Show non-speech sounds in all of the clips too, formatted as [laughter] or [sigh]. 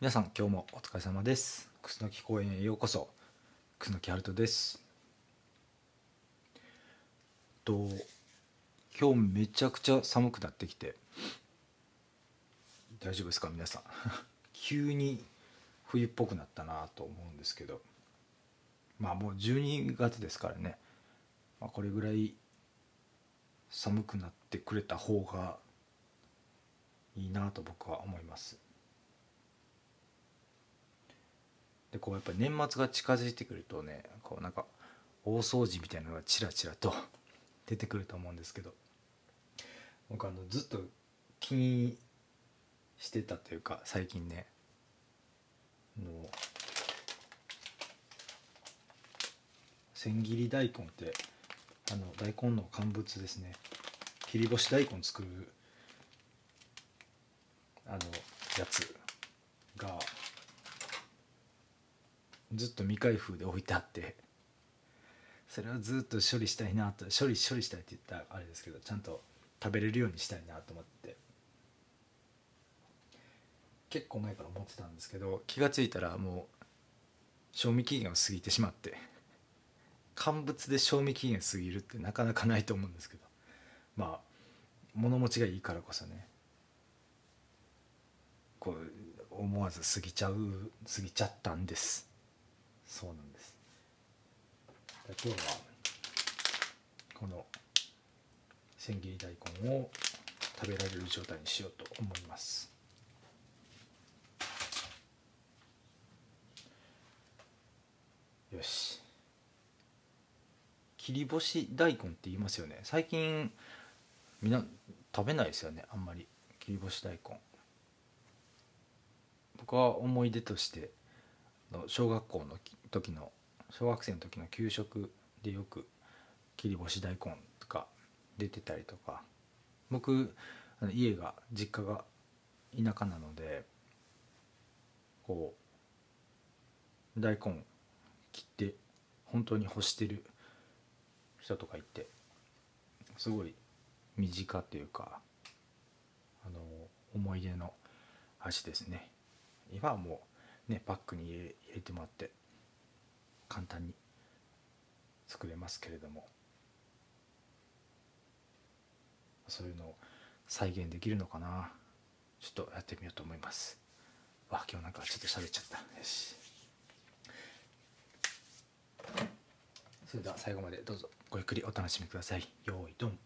皆さん今日もお疲れ様です。楠木公園へようこそ。楠木春人です。と今日めちゃくちゃ寒くなってきて。大丈夫ですか？皆さん。[laughs] 急に冬っぽくなったなと思うんですけど。まあもう12月ですからね、まあ、これぐらい寒くなってくれた方がいいなと僕は思います。でこうやっぱ年末が近づいてくるとねこうなんか大掃除みたいなのがちらちらと [laughs] 出てくると思うんですけど。僕あのずっと気にしてたというか最近ね。の千切り大根ってあの大根の乾物ですね。切り干し大根作るあのやつがずっと未開封で置いてあってそれをずっと処理したいなと処理処理したいって言ったらあれですけどちゃんと食べれるようにしたいなと思って結構前から思ってたんですけど気が付いたらもう賞味期限を過ぎてしまって乾物で賞味期限過ぎるってなかなかないと思うんですけどまあ物持ちがいいからこそねこう思わず過ぎちゃう過ぎちゃったんです。そうなんです。今日はこの千切り大根を食べられる状態にしようと思います。よし。切り干し大根って言いますよね。最近みんな食べないですよね。あんまり。切り干し大根。僕は思い出として小学校の時の小学生の時の給食でよく切り干し大根とか出てたりとか。僕家が実家が田舎なのでこう大根切って本当に干してる人とかいてすごい身近というかあの思い出の味ですね。今はもうねパックに入れてもらって簡単に作れますけれどもそういうのを再現できるのかな。ちょっとやってみようと思います。わ今日なんかちょっと喋っちゃった。よし。それでは最後までどうぞごゆっくりお楽しみください。よーいドン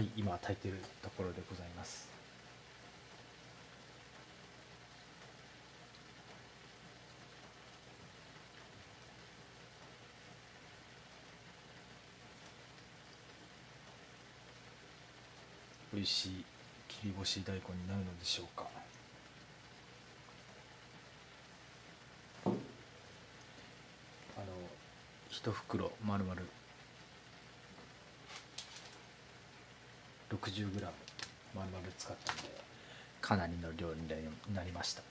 はい今炊いてるところでございます。美味しい切り干し大根になるのでしょうか。あの一袋まるまる 60g まるまる使ったのでかなりの量になりました。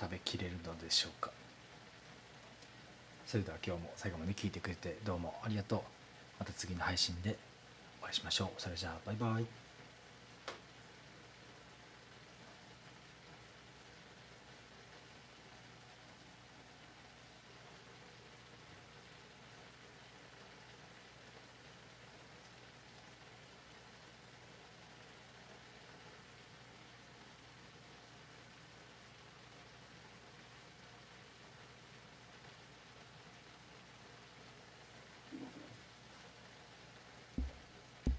食べきれるのでしょうか。それでは今日も最後まで聞いてくれてどうもありがとう。また次の配信でお会いしましょう。それじゃあバイバイ。